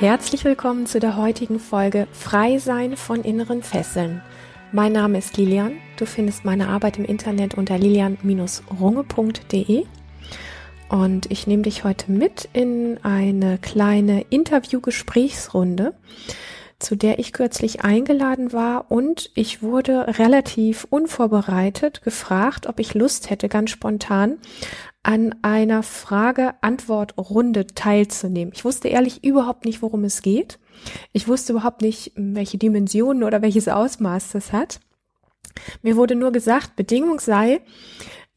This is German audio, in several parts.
Herzlich willkommen zu der heutigen Folge Frei sein von inneren Fesseln. Mein Name ist Lilian. Du findest meine Arbeit im Internet unter lilian-runge.de. Und ich nehme dich heute mit in eine kleine Interview-Gesprächsrunde, zu der ich kürzlich eingeladen war und ich wurde relativ unvorbereitet gefragt, ob ich Lust hätte, ganz spontan an einer Frage-Antwort-Runde teilzunehmen. Ich wusste ehrlich überhaupt nicht, worum es geht. Ich wusste überhaupt nicht, welche Dimensionen oder welches Ausmaß das hat. Mir wurde nur gesagt, Bedingung sei,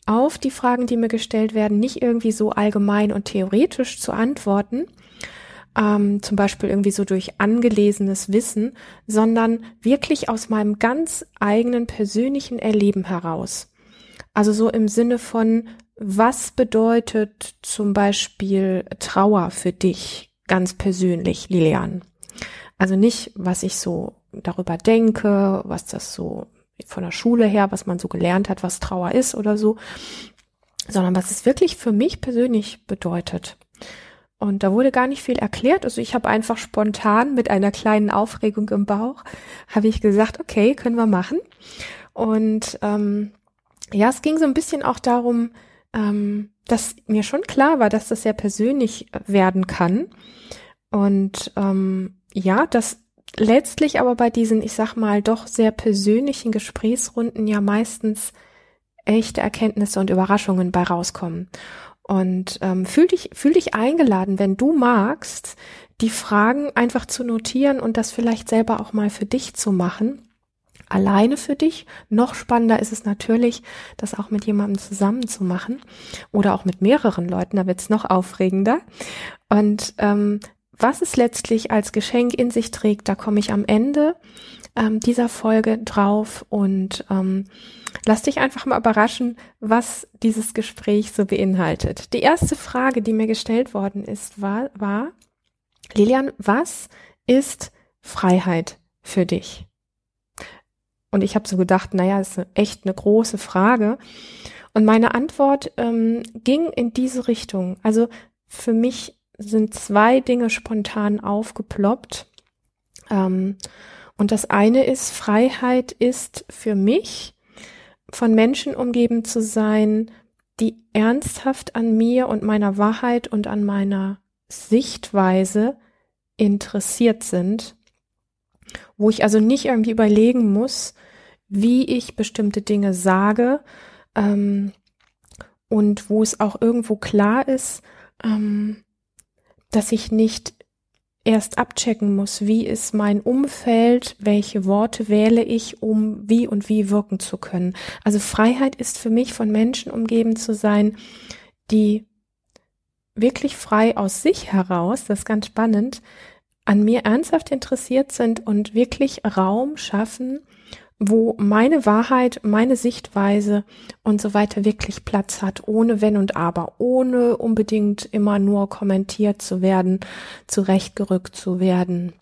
auf die Fragen, die mir gestellt werden, nicht irgendwie so allgemein und theoretisch zu antworten, ähm, zum Beispiel irgendwie so durch angelesenes Wissen, sondern wirklich aus meinem ganz eigenen persönlichen Erleben heraus. Also so im Sinne von, was bedeutet zum Beispiel Trauer für dich ganz persönlich, Lilian? Also nicht, was ich so darüber denke, was das so von der Schule her, was man so gelernt hat, was Trauer ist oder so, sondern was es wirklich für mich persönlich bedeutet. Und da wurde gar nicht viel erklärt. Also ich habe einfach spontan mit einer kleinen Aufregung im Bauch, habe ich gesagt, okay, können wir machen. Und ähm, ja, es ging so ein bisschen auch darum, ähm, dass mir schon klar war, dass das sehr persönlich werden kann. Und ähm, ja, dass letztlich aber bei diesen, ich sag mal, doch sehr persönlichen Gesprächsrunden ja meistens echte Erkenntnisse und Überraschungen bei rauskommen. Und ähm, fühl dich, fühl dich eingeladen, wenn du magst, die Fragen einfach zu notieren und das vielleicht selber auch mal für dich zu machen alleine für dich. Noch spannender ist es natürlich, das auch mit jemandem zusammen zu machen oder auch mit mehreren Leuten, da wird es noch aufregender. Und ähm, was es letztlich als Geschenk in sich trägt, da komme ich am Ende ähm, dieser Folge drauf und ähm, lass dich einfach mal überraschen, was dieses Gespräch so beinhaltet. Die erste Frage, die mir gestellt worden ist, war, war Lilian, was ist Freiheit für dich? Und ich habe so gedacht, naja, ist echt eine große Frage. Und meine Antwort ähm, ging in diese Richtung. Also für mich sind zwei Dinge spontan aufgeploppt. Ähm, und das eine ist, Freiheit ist für mich, von Menschen umgeben zu sein, die ernsthaft an mir und meiner Wahrheit und an meiner Sichtweise interessiert sind wo ich also nicht irgendwie überlegen muss, wie ich bestimmte Dinge sage ähm, und wo es auch irgendwo klar ist, ähm, dass ich nicht erst abchecken muss, wie ist mein Umfeld, welche Worte wähle ich, um wie und wie wirken zu können. Also Freiheit ist für mich von Menschen umgeben zu sein, die wirklich frei aus sich heraus, das ist ganz spannend, an mir ernsthaft interessiert sind und wirklich Raum schaffen, wo meine Wahrheit, meine Sichtweise und so weiter wirklich Platz hat, ohne Wenn und Aber, ohne unbedingt immer nur kommentiert zu werden, zurechtgerückt zu werden,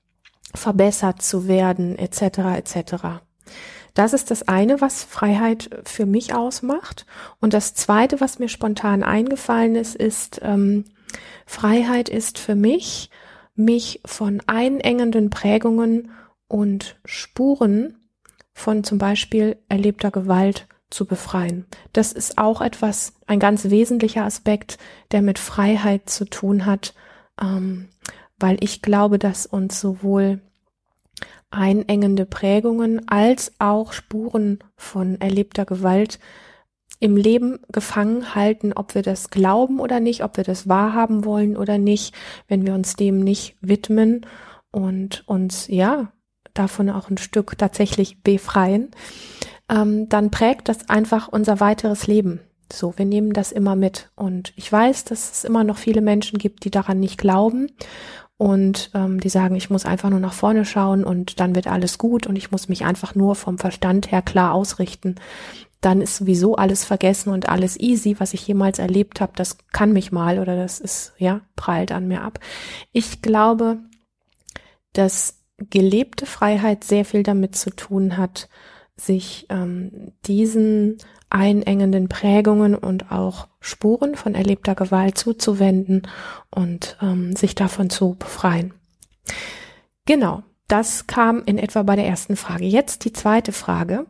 verbessert zu werden, etc. etc. Das ist das eine, was Freiheit für mich ausmacht. Und das zweite, was mir spontan eingefallen ist, ist, ähm, Freiheit ist für mich mich von einengenden Prägungen und Spuren von zum Beispiel erlebter Gewalt zu befreien. Das ist auch etwas, ein ganz wesentlicher Aspekt, der mit Freiheit zu tun hat, ähm, weil ich glaube, dass uns sowohl einengende Prägungen als auch Spuren von erlebter Gewalt im Leben gefangen halten, ob wir das glauben oder nicht, ob wir das wahrhaben wollen oder nicht, wenn wir uns dem nicht widmen und uns ja davon auch ein Stück tatsächlich befreien, ähm, dann prägt das einfach unser weiteres Leben. So, wir nehmen das immer mit. Und ich weiß, dass es immer noch viele Menschen gibt, die daran nicht glauben und ähm, die sagen, ich muss einfach nur nach vorne schauen und dann wird alles gut und ich muss mich einfach nur vom Verstand her klar ausrichten dann ist sowieso alles vergessen und alles easy, was ich jemals erlebt habe, das kann mich mal oder das ist, ja, prallt an mir ab. Ich glaube, dass gelebte Freiheit sehr viel damit zu tun hat, sich ähm, diesen einengenden Prägungen und auch Spuren von erlebter Gewalt zuzuwenden und ähm, sich davon zu befreien. Genau, das kam in etwa bei der ersten Frage. Jetzt die zweite Frage.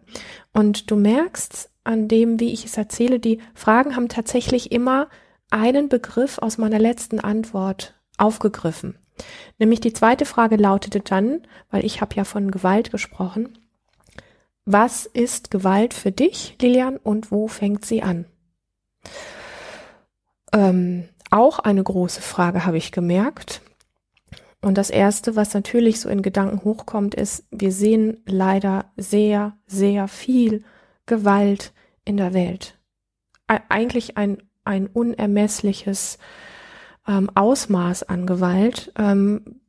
Und du merkst an dem, wie ich es erzähle, die Fragen haben tatsächlich immer einen Begriff aus meiner letzten Antwort aufgegriffen. Nämlich die zweite Frage lautete dann, weil ich habe ja von Gewalt gesprochen, was ist Gewalt für dich, Lilian, und wo fängt sie an? Ähm, auch eine große Frage habe ich gemerkt. Und das Erste, was natürlich so in Gedanken hochkommt, ist, wir sehen leider sehr, sehr viel Gewalt in der Welt. Eigentlich ein, ein unermessliches ähm, Ausmaß an Gewalt. Ähm,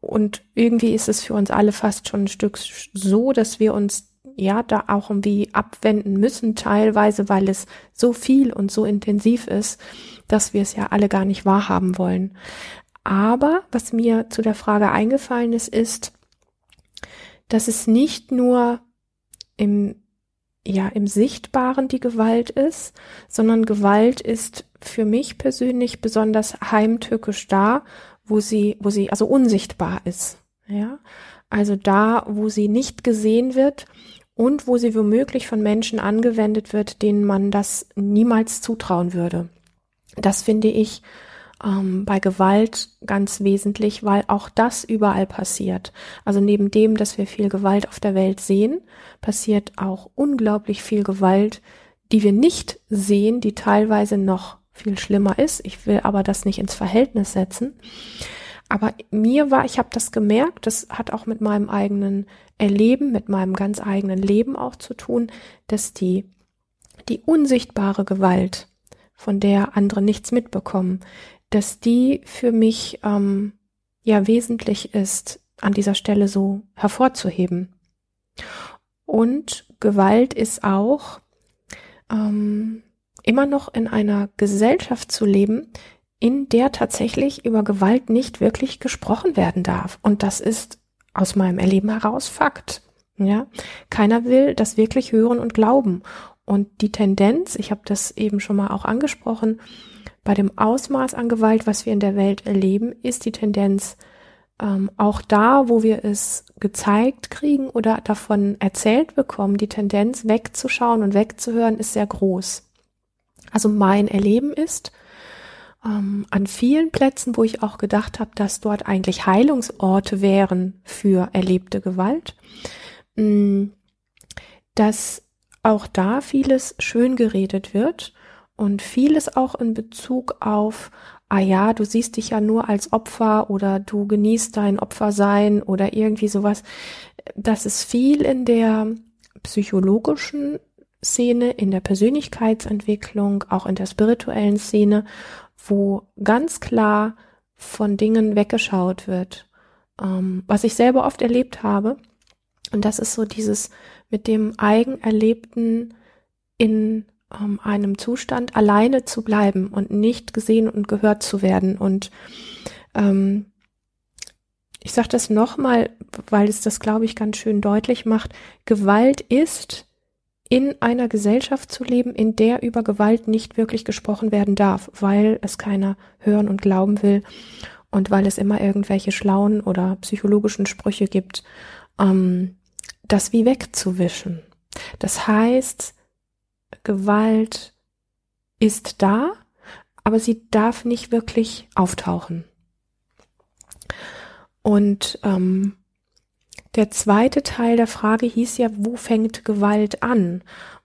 und irgendwie ist es für uns alle fast schon ein Stück so, dass wir uns ja da auch irgendwie abwenden müssen, teilweise, weil es so viel und so intensiv ist, dass wir es ja alle gar nicht wahrhaben wollen. Aber was mir zu der Frage eingefallen ist, ist, dass es nicht nur im, ja, im Sichtbaren die Gewalt ist, sondern Gewalt ist für mich persönlich besonders heimtückisch da, wo sie, wo sie also unsichtbar ist. Ja, also da, wo sie nicht gesehen wird und wo sie womöglich von Menschen angewendet wird, denen man das niemals zutrauen würde. Das finde ich ähm, bei Gewalt ganz wesentlich, weil auch das überall passiert. Also neben dem, dass wir viel Gewalt auf der Welt sehen, passiert auch unglaublich viel Gewalt, die wir nicht sehen, die teilweise noch viel schlimmer ist. Ich will aber das nicht ins Verhältnis setzen. Aber mir war, ich habe das gemerkt, das hat auch mit meinem eigenen Erleben, mit meinem ganz eigenen Leben auch zu tun, dass die, die unsichtbare Gewalt, von der andere nichts mitbekommen, dass die für mich ähm, ja wesentlich ist, an dieser Stelle so hervorzuheben. Und Gewalt ist auch ähm, immer noch in einer Gesellschaft zu leben, in der tatsächlich über Gewalt nicht wirklich gesprochen werden darf. Und das ist aus meinem Erleben heraus Fakt. Ja, keiner will das wirklich hören und glauben. Und die Tendenz, ich habe das eben schon mal auch angesprochen, bei dem Ausmaß an Gewalt, was wir in der Welt erleben, ist die Tendenz ähm, auch da, wo wir es gezeigt kriegen oder davon erzählt bekommen, die Tendenz wegzuschauen und wegzuhören ist sehr groß. Also mein Erleben ist, ähm, an vielen Plätzen, wo ich auch gedacht habe, dass dort eigentlich Heilungsorte wären für erlebte Gewalt, mh, mm, dass auch da vieles schön geredet wird und vieles auch in Bezug auf, ah ja, du siehst dich ja nur als Opfer oder du genießt dein Opfersein oder irgendwie sowas. Das ist viel in der psychologischen Szene, in der Persönlichkeitsentwicklung, auch in der spirituellen Szene, wo ganz klar von Dingen weggeschaut wird. Ähm, was ich selber oft erlebt habe, und das ist so dieses mit dem Eigenerlebten in ähm, einem Zustand alleine zu bleiben und nicht gesehen und gehört zu werden. Und ähm, ich sage das nochmal, weil es das, glaube ich, ganz schön deutlich macht. Gewalt ist in einer Gesellschaft zu leben, in der über Gewalt nicht wirklich gesprochen werden darf, weil es keiner hören und glauben will und weil es immer irgendwelche schlauen oder psychologischen Sprüche gibt, ähm, das wie wegzuwischen. Das heißt, Gewalt ist da, aber sie darf nicht wirklich auftauchen. Und ähm, der zweite Teil der Frage hieß ja, wo fängt Gewalt an?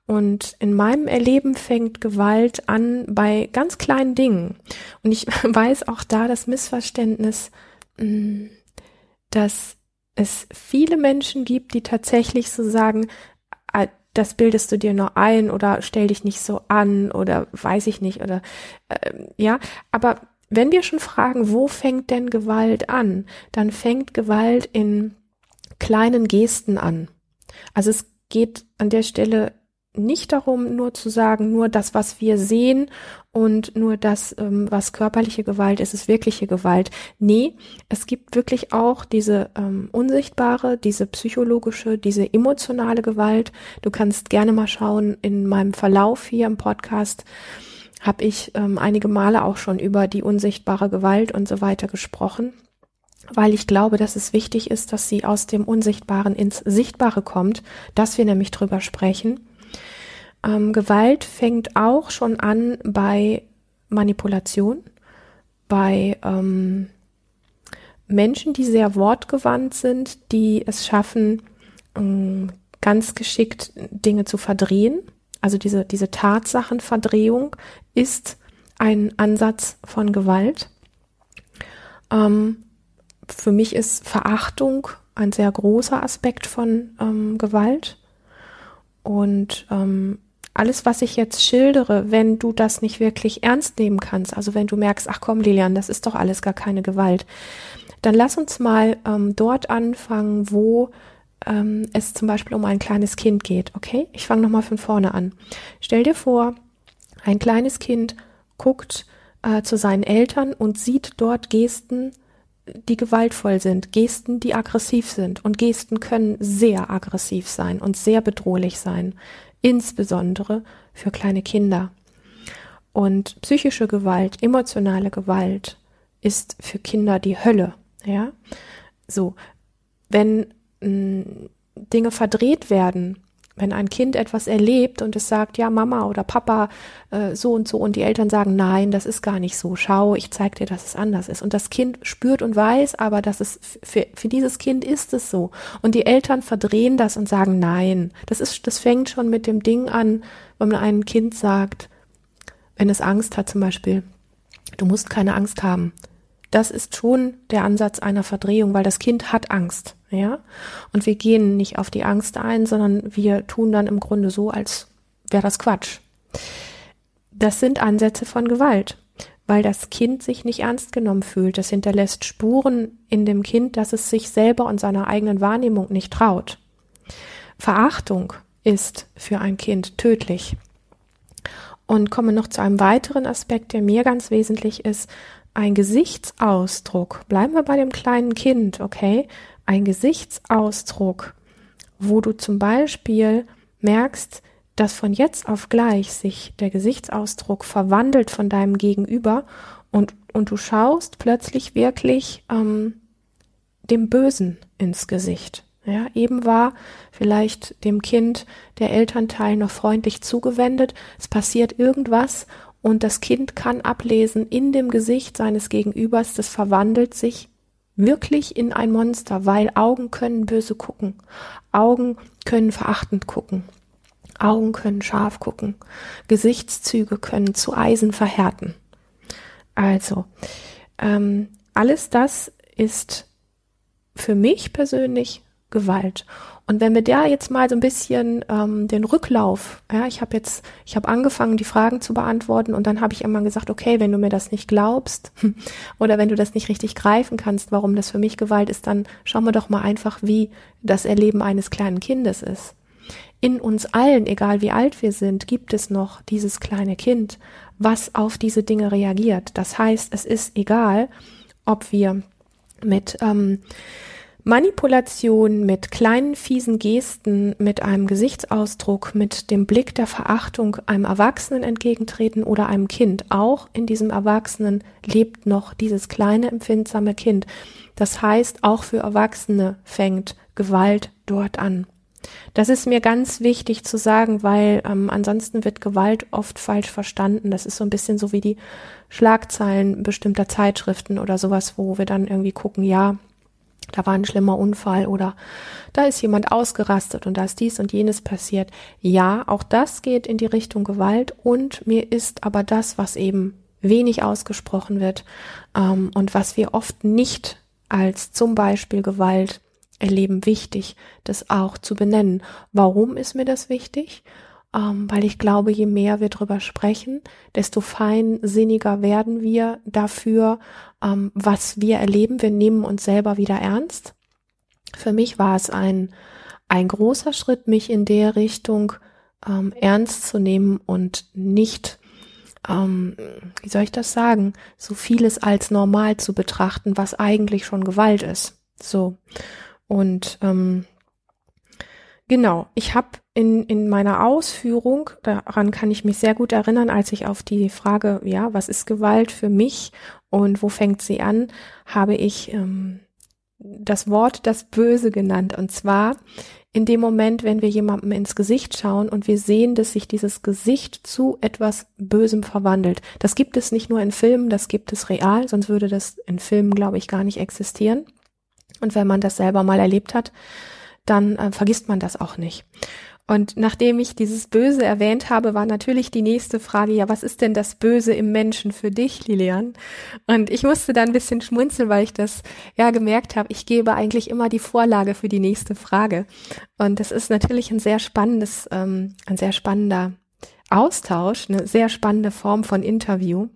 Und in meinem Erleben fängt Gewalt an bei ganz kleinen Dingen. Und ich weiß auch da das Missverständnis, mm, dass es viele Menschen gibt, die tatsächlich so sagen, ah, das bildest du dir nur ein oder stell dich nicht so an oder weiß ich nicht oder äh, ja, aber wenn wir schon fragen, wo fängt denn Gewalt an, dann fängt Gewalt in kleinen Gesten an. Also es geht an der Stelle nicht darum, nur zu sagen, nur das, was wir sehen und nur das, ähm, was körperliche Gewalt ist, ist wirkliche Gewalt. Nee, es gibt wirklich auch diese ähm, unsichtbare, diese psychologische, diese emotionale Gewalt. Du kannst gerne mal schauen, in meinem Verlauf hier im Podcast habe ich ähm, einige Male auch schon über die unsichtbare Gewalt und so weiter gesprochen. weil ich glaube, dass es wichtig ist, dass sie aus dem Unsichtbaren ins Sichtbare kommt, dass wir nämlich drüber sprechen. Ähm, Gewalt fängt auch schon an bei Manipulation, bei ähm, Menschen, die sehr wortgewandt sind, die es schaffen, ähm, ganz geschickt Dinge zu verdrehen. Also diese, diese Tatsachenverdrehung ist ein Ansatz von Gewalt. Ähm, für mich ist Verachtung ein sehr großer Aspekt von ähm, Gewalt. Und ähm, alles, was ich jetzt schildere, wenn du das nicht wirklich ernst nehmen kannst, also wenn du merkst, ach komm, Lilian, das ist doch alles gar keine Gewalt, dann lass uns mal ähm, dort anfangen, wo ähm, es zum Beispiel um ein kleines Kind geht. Okay, ich fange nochmal von vorne an. Stell dir vor, ein kleines Kind guckt äh, zu seinen Eltern und sieht dort Gesten, die gewaltvoll sind, Gesten, die aggressiv sind. Und Gesten können sehr aggressiv sein und sehr bedrohlich sein, insbesondere für kleine Kinder. Und psychische Gewalt, emotionale Gewalt ist für Kinder die Hölle. Ja, so, wenn mh, Dinge verdreht werden, wenn ein Kind etwas erlebt und es sagt, ja, Mama oder Papa, äh, so und so, und die Eltern sagen, nein, das ist gar nicht so, schau, ich zeig dir, dass es anders ist. Und das Kind spürt und weiß aber, dass es für, für dieses Kind ist es so. Und die Eltern verdrehen das und sagen, nein. Das ist, das fängt schon mit dem Ding an, wenn man einem Kind sagt, wenn es Angst hat zum Beispiel, du musst keine Angst haben. Das ist schon der Ansatz einer Verdrehung, weil das Kind hat Angst, ja. Und wir gehen nicht auf die Angst ein, sondern wir tun dann im Grunde so, als wäre das Quatsch. Das sind Ansätze von Gewalt, weil das Kind sich nicht ernst genommen fühlt. Das hinterlässt Spuren in dem Kind, dass es sich selber und seiner eigenen Wahrnehmung nicht traut. Verachtung ist für ein Kind tödlich. Und komme noch zu einem weiteren Aspekt, der mir ganz wesentlich ist, ein Gesichtsausdruck, bleiben wir bei dem kleinen Kind, okay? Ein Gesichtsausdruck, wo du zum Beispiel merkst, dass von jetzt auf gleich sich der Gesichtsausdruck verwandelt von deinem Gegenüber und, und du schaust plötzlich wirklich ähm, dem Bösen ins Gesicht. Ja, eben war vielleicht dem Kind der Elternteil noch freundlich zugewendet, es passiert irgendwas und das Kind kann ablesen in dem Gesicht seines Gegenübers, das verwandelt sich wirklich in ein Monster, weil Augen können böse gucken, Augen können verachtend gucken, Augen können scharf gucken, Gesichtszüge können zu Eisen verhärten. Also, ähm, alles das ist für mich persönlich Gewalt. Und wenn wir da jetzt mal so ein bisschen ähm, den Rücklauf, ja, ich habe jetzt, ich habe angefangen, die Fragen zu beantworten und dann habe ich immer gesagt, okay, wenn du mir das nicht glaubst oder wenn du das nicht richtig greifen kannst, warum das für mich Gewalt ist, dann schauen wir doch mal einfach, wie das Erleben eines kleinen Kindes ist. In uns allen, egal wie alt wir sind, gibt es noch dieses kleine Kind, was auf diese Dinge reagiert. Das heißt, es ist egal, ob wir mit ähm, Manipulation mit kleinen fiesen Gesten, mit einem Gesichtsausdruck, mit dem Blick der Verachtung einem Erwachsenen entgegentreten oder einem Kind. Auch in diesem Erwachsenen lebt noch dieses kleine empfindsame Kind. Das heißt, auch für Erwachsene fängt Gewalt dort an. Das ist mir ganz wichtig zu sagen, weil ähm, ansonsten wird Gewalt oft falsch verstanden. Das ist so ein bisschen so wie die Schlagzeilen bestimmter Zeitschriften oder sowas, wo wir dann irgendwie gucken, ja, da war ein schlimmer Unfall oder da ist jemand ausgerastet und da ist dies und jenes passiert. Ja, auch das geht in die Richtung Gewalt und mir ist aber das, was eben wenig ausgesprochen wird ähm, und was wir oft nicht als zum Beispiel Gewalt erleben, wichtig, das auch zu benennen. Warum ist mir das wichtig? Ähm, weil ich glaube, je mehr wir drüber sprechen, desto feinsinniger werden wir dafür, ähm, was wir erleben. Wir nehmen uns selber wieder ernst. Für mich war es ein, ein großer Schritt, mich in der Richtung ähm, ernst zu nehmen und nicht, ähm, wie soll ich das sagen, so vieles als normal zu betrachten, was eigentlich schon Gewalt ist. So. Und ähm, Genau, ich habe in, in meiner Ausführung, daran kann ich mich sehr gut erinnern, als ich auf die Frage, ja, was ist Gewalt für mich und wo fängt sie an, habe ich ähm, das Wort das Böse genannt. Und zwar in dem Moment, wenn wir jemandem ins Gesicht schauen und wir sehen, dass sich dieses Gesicht zu etwas Bösem verwandelt. Das gibt es nicht nur in Filmen, das gibt es real, sonst würde das in Filmen, glaube ich, gar nicht existieren. Und wenn man das selber mal erlebt hat, dann äh, vergisst man das auch nicht. Und nachdem ich dieses Böse erwähnt habe, war natürlich die nächste Frage, ja, was ist denn das Böse im Menschen für dich, Lilian? Und ich musste da ein bisschen schmunzeln, weil ich das ja gemerkt habe, ich gebe eigentlich immer die Vorlage für die nächste Frage. Und das ist natürlich ein sehr spannendes, ähm, ein sehr spannender Austausch, eine sehr spannende Form von Interview.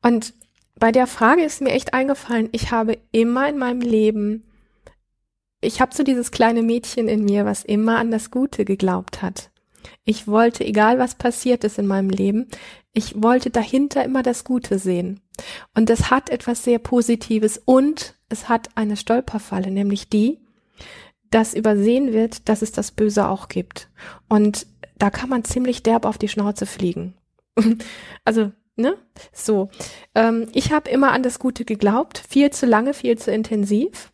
Und bei der Frage ist mir echt eingefallen, ich habe immer in meinem Leben ich habe so dieses kleine Mädchen in mir, was immer an das Gute geglaubt hat. Ich wollte, egal was passiert ist in meinem Leben, ich wollte dahinter immer das Gute sehen. Und das hat etwas sehr Positives und es hat eine Stolperfalle, nämlich die, dass übersehen wird, dass es das Böse auch gibt. Und da kann man ziemlich derb auf die Schnauze fliegen. also, ne? So. Ähm, ich habe immer an das Gute geglaubt, viel zu lange, viel zu intensiv.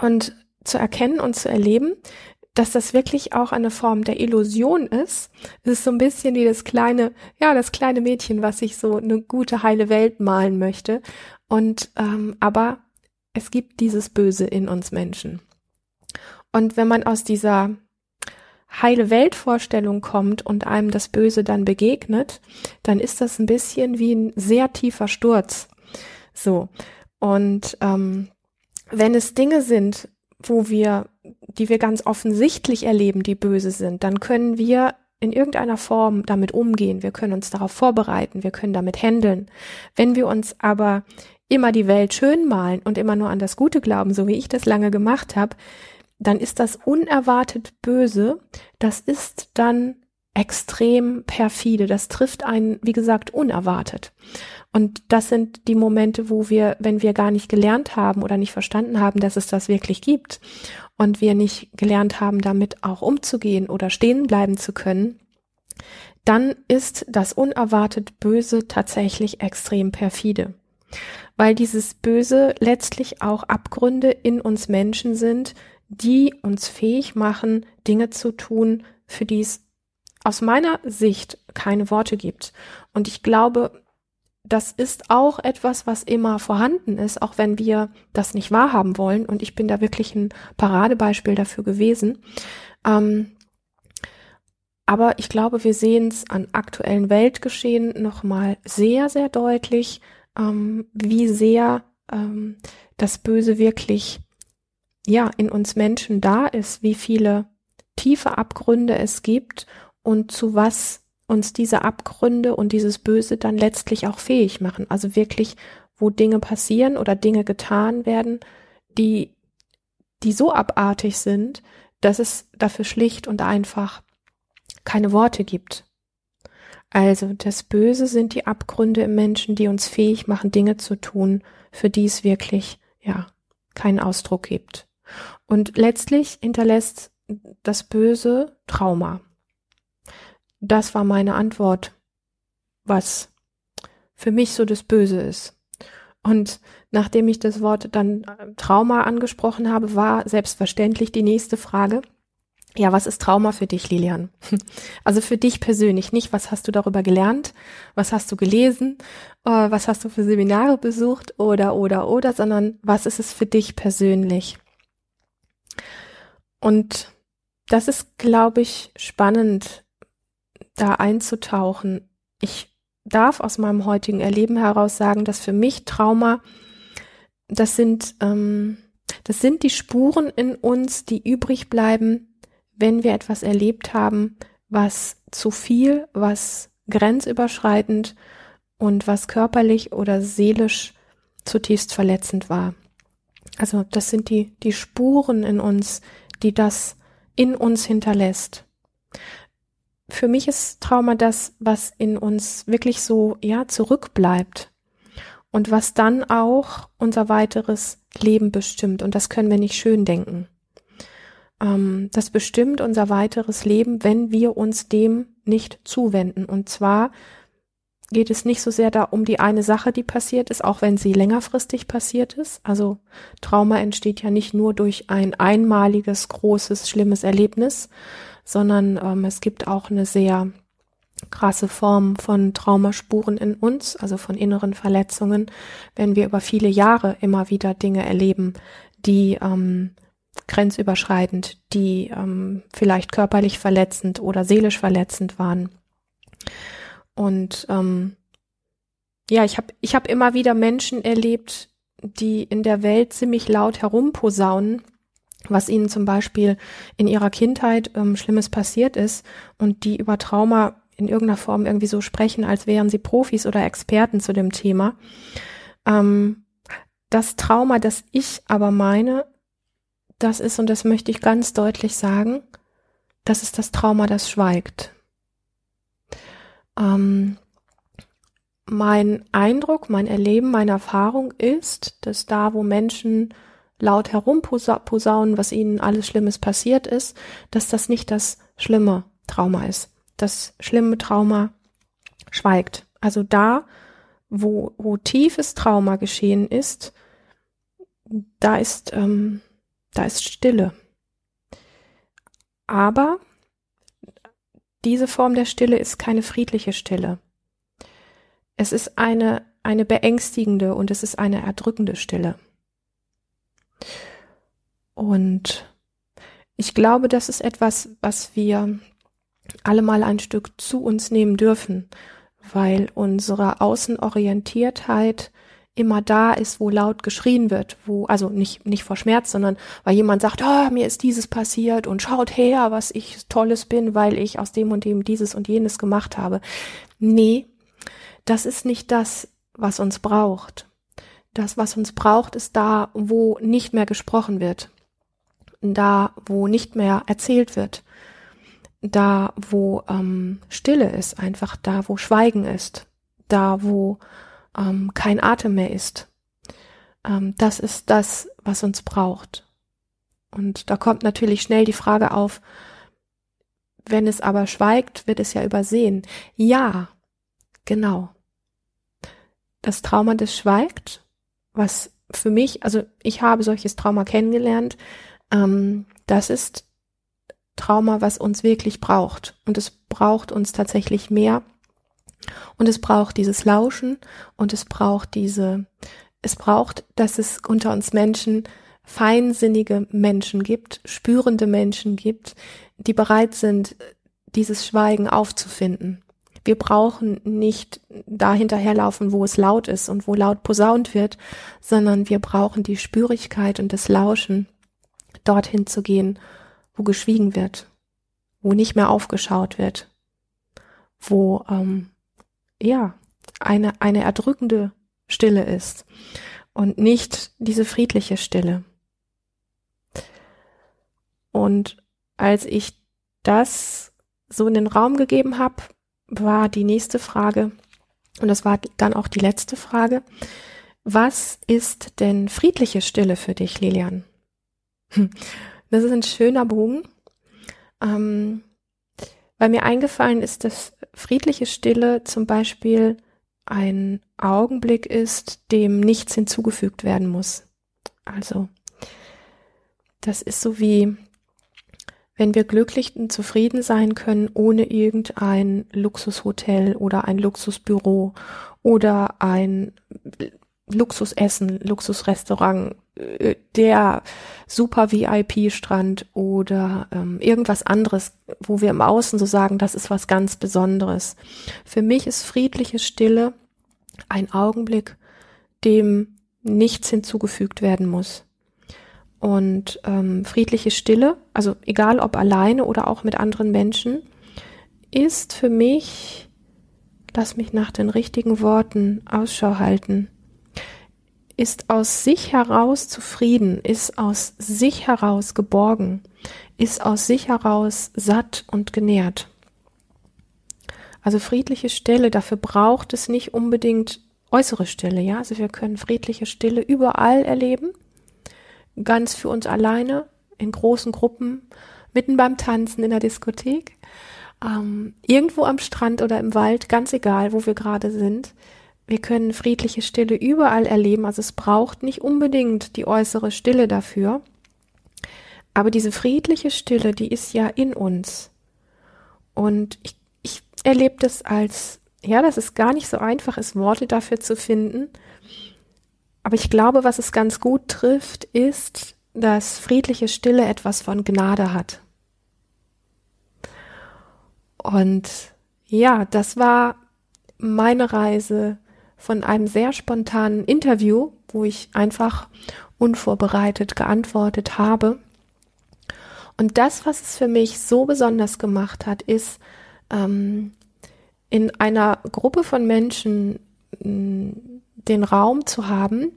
Und zu erkennen und zu erleben, dass das wirklich auch eine Form der Illusion ist. Es ist so ein bisschen wie das kleine, ja, das kleine Mädchen, was sich so eine gute, heile Welt malen möchte. Und ähm, aber es gibt dieses Böse in uns Menschen. Und wenn man aus dieser heile Weltvorstellung kommt und einem das Böse dann begegnet, dann ist das ein bisschen wie ein sehr tiefer Sturz. So. Und ähm, wenn es Dinge sind, wo wir, die wir ganz offensichtlich erleben, die böse sind, dann können wir in irgendeiner Form damit umgehen. Wir können uns darauf vorbereiten. Wir können damit handeln. Wenn wir uns aber immer die Welt schön malen und immer nur an das Gute glauben, so wie ich das lange gemacht habe, dann ist das unerwartet böse. Das ist dann extrem perfide. Das trifft einen, wie gesagt, unerwartet. Und das sind die Momente, wo wir, wenn wir gar nicht gelernt haben oder nicht verstanden haben, dass es das wirklich gibt und wir nicht gelernt haben, damit auch umzugehen oder stehen bleiben zu können, dann ist das unerwartet Böse tatsächlich extrem perfide. Weil dieses Böse letztlich auch Abgründe in uns Menschen sind, die uns fähig machen, Dinge zu tun, für die es aus meiner Sicht keine Worte gibt. Und ich glaube, das ist auch etwas, was immer vorhanden ist, auch wenn wir das nicht wahrhaben wollen. Und ich bin da wirklich ein Paradebeispiel dafür gewesen. Ähm, aber ich glaube, wir sehen es an aktuellen Weltgeschehen nochmal sehr, sehr deutlich, ähm, wie sehr ähm, das Böse wirklich ja in uns Menschen da ist, wie viele tiefe Abgründe es gibt und zu was uns diese Abgründe und dieses Böse dann letztlich auch fähig machen. Also wirklich, wo Dinge passieren oder Dinge getan werden, die, die so abartig sind, dass es dafür schlicht und einfach keine Worte gibt. Also das Böse sind die Abgründe im Menschen, die uns fähig machen, Dinge zu tun, für die es wirklich, ja, keinen Ausdruck gibt. Und letztlich hinterlässt das Böse Trauma das war meine Antwort, was für mich so das Böse ist. Und nachdem ich das Wort dann äh, Trauma angesprochen habe, war selbstverständlich die nächste Frage, ja, was ist Trauma für dich, Lilian? Also für dich persönlich, nicht was hast du darüber gelernt, was hast du gelesen, äh, was hast du für Seminare besucht oder, oder, oder, sondern was ist es für dich persönlich? Und das ist, glaube ich, spannend, da einzutauchen. Ich darf aus meinem heutigen Erleben heraus sagen, dass für mich Trauma, das sind, ähm, das sind die Spuren in uns, die übrig bleiben, wenn wir etwas erlebt haben, was zu viel, was grenzüberschreitend und was körperlich oder seelisch zutiefst verletzend war. Also das sind die, die Spuren in uns, die das in uns hinterlässt für mich ist Trauma das, was in uns wirklich so, ja, zurückbleibt und was dann auch unser weiteres Leben bestimmt. Und das können wir nicht schön denken. Ähm, das bestimmt unser weiteres Leben, wenn wir uns dem nicht zuwenden. Und zwar geht es nicht so sehr da um die eine Sache, die passiert ist, auch wenn sie längerfristig passiert ist. Also Trauma entsteht ja nicht nur durch ein einmaliges, großes, schlimmes Erlebnis, sondern ähm, es gibt auch eine sehr krasse Form von Traumaspuren in uns, also von inneren Verletzungen, wenn wir über viele Jahre immer wieder Dinge erleben, die ähm, grenzüberschreitend, die ähm, vielleicht körperlich verletzend oder seelisch verletzend waren. Und ähm, ja, ich habe ich hab immer wieder Menschen erlebt, die in der Welt ziemlich laut herumposaunen, was ihnen zum Beispiel in ihrer Kindheit ähm, Schlimmes passiert ist und die über Trauma in irgendeiner Form irgendwie so sprechen, als wären sie Profis oder Experten zu dem Thema. Ähm, das Trauma, das ich aber meine, das ist, und das möchte ich ganz deutlich sagen, das ist das Trauma, das schweigt. Ähm, mein Eindruck, mein Erleben, meine Erfahrung ist, dass da, wo Menschen laut herumposaunen, was ihnen alles Schlimmes passiert ist, dass das nicht das schlimme Trauma ist. Das schlimme Trauma schweigt. Also da, wo, wo tiefes Trauma geschehen ist, da ist, ähm, da ist Stille. Aber diese Form der Stille ist keine friedliche Stille. Es ist eine, eine beängstigende und es ist eine erdrückende Stille. Und ich glaube, das ist etwas, was wir alle mal ein Stück zu uns nehmen dürfen, weil unsere Außenorientiertheit immer da ist, wo laut geschrien wird, wo, also nicht, nicht vor Schmerz, sondern weil jemand sagt, oh, mir ist dieses passiert und schaut her, was ich Tolles bin, weil ich aus dem und dem dieses und jenes gemacht habe. Nee, das ist nicht das, was uns braucht. Das, was uns braucht, ist da, wo nicht mehr gesprochen wird. Da, wo nicht mehr erzählt wird. Da, wo ähm, Stille ist, einfach da, wo Schweigen ist. Da, wo ähm, kein Atem mehr ist. Ähm, das ist das, was uns braucht. Und da kommt natürlich schnell die Frage auf, wenn es aber schweigt, wird es ja übersehen. Ja, genau. Das Trauma, das schweigt, was für mich, also ich habe solches Trauma kennengelernt, ähm, das ist Trauma, was uns wirklich braucht. Und es braucht uns tatsächlich mehr und es braucht dieses Lauschen und es braucht diese, es braucht, dass es unter uns Menschen feinsinnige Menschen gibt, spürende Menschen gibt, die bereit sind, dieses Schweigen aufzufinden. Wir brauchen nicht da hinterherlaufen, wo es laut ist und wo laut posaunt wird, sondern wir brauchen die Spürigkeit und das Lauschen, dorthin zu gehen, wo geschwiegen wird, wo nicht mehr aufgeschaut wird, wo ähm, ja, eine, eine erdrückende Stille ist und nicht diese friedliche Stille. Und als ich das so in den Raum gegeben habe, war die nächste Frage, und das war dann auch die letzte Frage, was ist denn friedliche Stille für dich, Lilian? Das ist ein schöner Bogen. Ähm, weil mir eingefallen ist, dass friedliche Stille zum Beispiel ein Augenblick ist, dem nichts hinzugefügt werden muss. Also, das ist so wie, wenn wir glücklich und zufrieden sein können, ohne irgendein Luxushotel oder ein Luxusbüro oder ein Luxusessen, Luxusrestaurant, äh, der super VIP-Strand oder ähm, irgendwas anderes, wo wir im Außen so sagen, das ist was ganz Besonderes. Für mich ist friedliche Stille ein Augenblick, dem nichts hinzugefügt werden muss. Und ähm, friedliche Stille, also egal ob alleine oder auch mit anderen Menschen, ist für mich, lass mich nach den richtigen Worten Ausschau halten, ist aus sich heraus zufrieden, ist aus sich heraus geborgen, ist aus sich heraus satt und genährt. Also friedliche Stille, dafür braucht es nicht unbedingt äußere Stille, ja. Also wir können friedliche Stille überall erleben, ganz für uns alleine, in großen Gruppen, mitten beim Tanzen in der Diskothek. ähm, irgendwo am Strand oder im Wald, ganz egal, wo wir gerade sind. Wir können friedliche Stille überall erleben. Also es braucht nicht unbedingt die äußere Stille dafür. Aber diese friedliche Stille, die ist ja in uns. Und ich, ich erlebe das als, ja, dass es gar nicht so einfach ist, Worte dafür zu finden. Aber ich glaube, was es ganz gut trifft, ist, dass friedliche Stille etwas von Gnade hat. Und ja, das war meine Reise von einem sehr spontanen Interview, wo ich einfach unvorbereitet geantwortet habe. Und das, was es für mich so besonders gemacht hat, ist, ähm, in einer Gruppe von Menschen den Raum zu haben,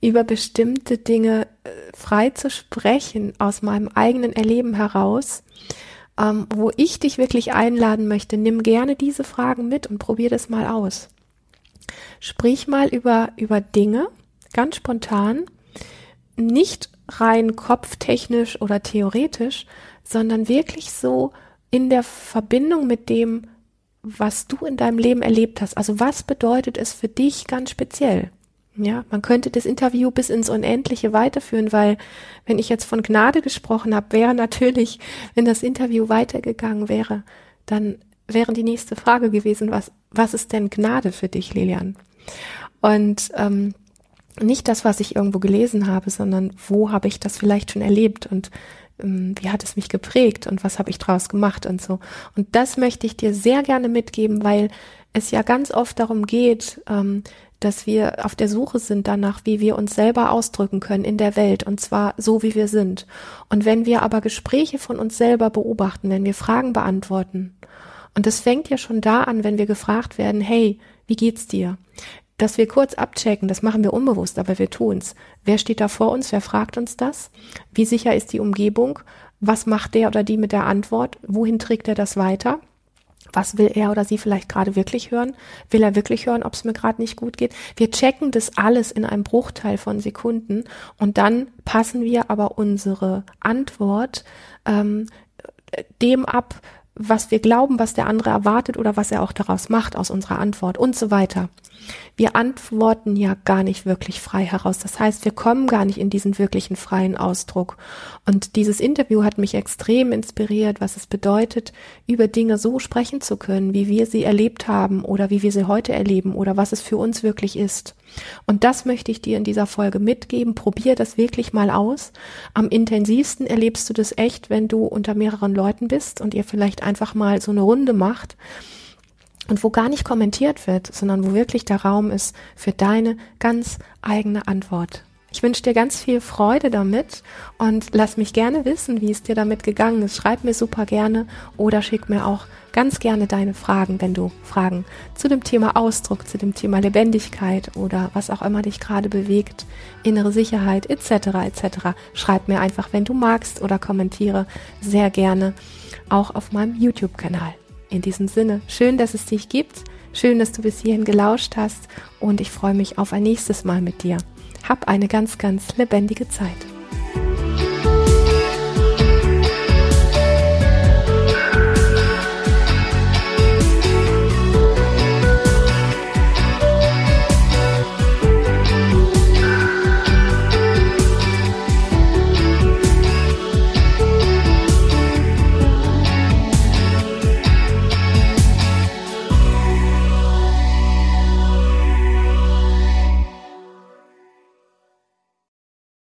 über bestimmte Dinge äh, frei zu sprechen aus meinem eigenen Erleben heraus, ähm, wo ich dich wirklich einladen möchte, nimm gerne diese Fragen mit und probier das mal aus. Sprich mal über, über Dinge, ganz spontan, nicht rein kopftechnisch oder theoretisch, sondern wirklich so in der Verbindung mit dem, was du in deinem Leben erlebt hast. Also was bedeutet es für dich ganz speziell? Ja, man könnte das Interview bis ins Unendliche weiterführen, weil wenn ich jetzt von Gnade gesprochen habe, wäre natürlich, wenn das Interview weitergegangen wäre, dann wäre die nächste Frage gewesen, was, was ist denn Gnade für dich, Lilian? Und ähm, nicht das, was ich irgendwo gelesen habe, sondern wo habe ich das vielleicht schon erlebt und wie hat es mich geprägt und was habe ich draus gemacht und so. Und das möchte ich dir sehr gerne mitgeben, weil es ja ganz oft darum geht, ähm, dass wir auf der Suche sind danach, wie wir uns selber ausdrücken können in der Welt und zwar so, wie wir sind. Und wenn wir aber Gespräche von uns selber beobachten, wenn wir Fragen beantworten, und das fängt ja schon da an, wenn wir gefragt werden, hey, wie geht's dir? Dass wir kurz abchecken, das machen wir unbewusst, aber wir tun's. Wer steht da vor uns? Wer fragt uns das? Wie sicher ist die Umgebung? Was macht der oder die mit der Antwort? Wohin trägt er das weiter? Was will er oder sie vielleicht gerade wirklich hören? Will er wirklich hören, ob es mir gerade nicht gut geht? Wir checken das alles in einem Bruchteil von Sekunden und dann passen wir aber unsere Antwort ähm, dem ab, was wir glauben, was der andere erwartet oder was er auch daraus macht aus unserer Antwort und so weiter. Wir antworten ja gar nicht wirklich frei heraus. Das heißt, wir kommen gar nicht in diesen wirklichen freien Ausdruck. Und dieses Interview hat mich extrem inspiriert, was es bedeutet, über Dinge so sprechen zu können, wie wir sie erlebt haben oder wie wir sie heute erleben oder was es für uns wirklich ist. Und das möchte ich dir in dieser Folge mitgeben. Probier das wirklich mal aus. Am intensivsten erlebst du das echt, wenn du unter mehreren Leuten bist und ihr vielleicht einfach mal so eine Runde macht und wo gar nicht kommentiert wird, sondern wo wirklich der Raum ist für deine ganz eigene Antwort. Ich wünsche dir ganz viel Freude damit und lass mich gerne wissen, wie es dir damit gegangen ist. Schreib mir super gerne oder schick mir auch ganz gerne deine Fragen, wenn du Fragen zu dem Thema Ausdruck, zu dem Thema Lebendigkeit oder was auch immer dich gerade bewegt, innere Sicherheit etc. etc. Schreib mir einfach, wenn du magst oder kommentiere sehr gerne auch auf meinem YouTube-Kanal. In diesem Sinne, schön, dass es dich gibt, schön, dass du bis hierhin gelauscht hast und ich freue mich auf ein nächstes Mal mit dir. Hab eine ganz, ganz lebendige Zeit.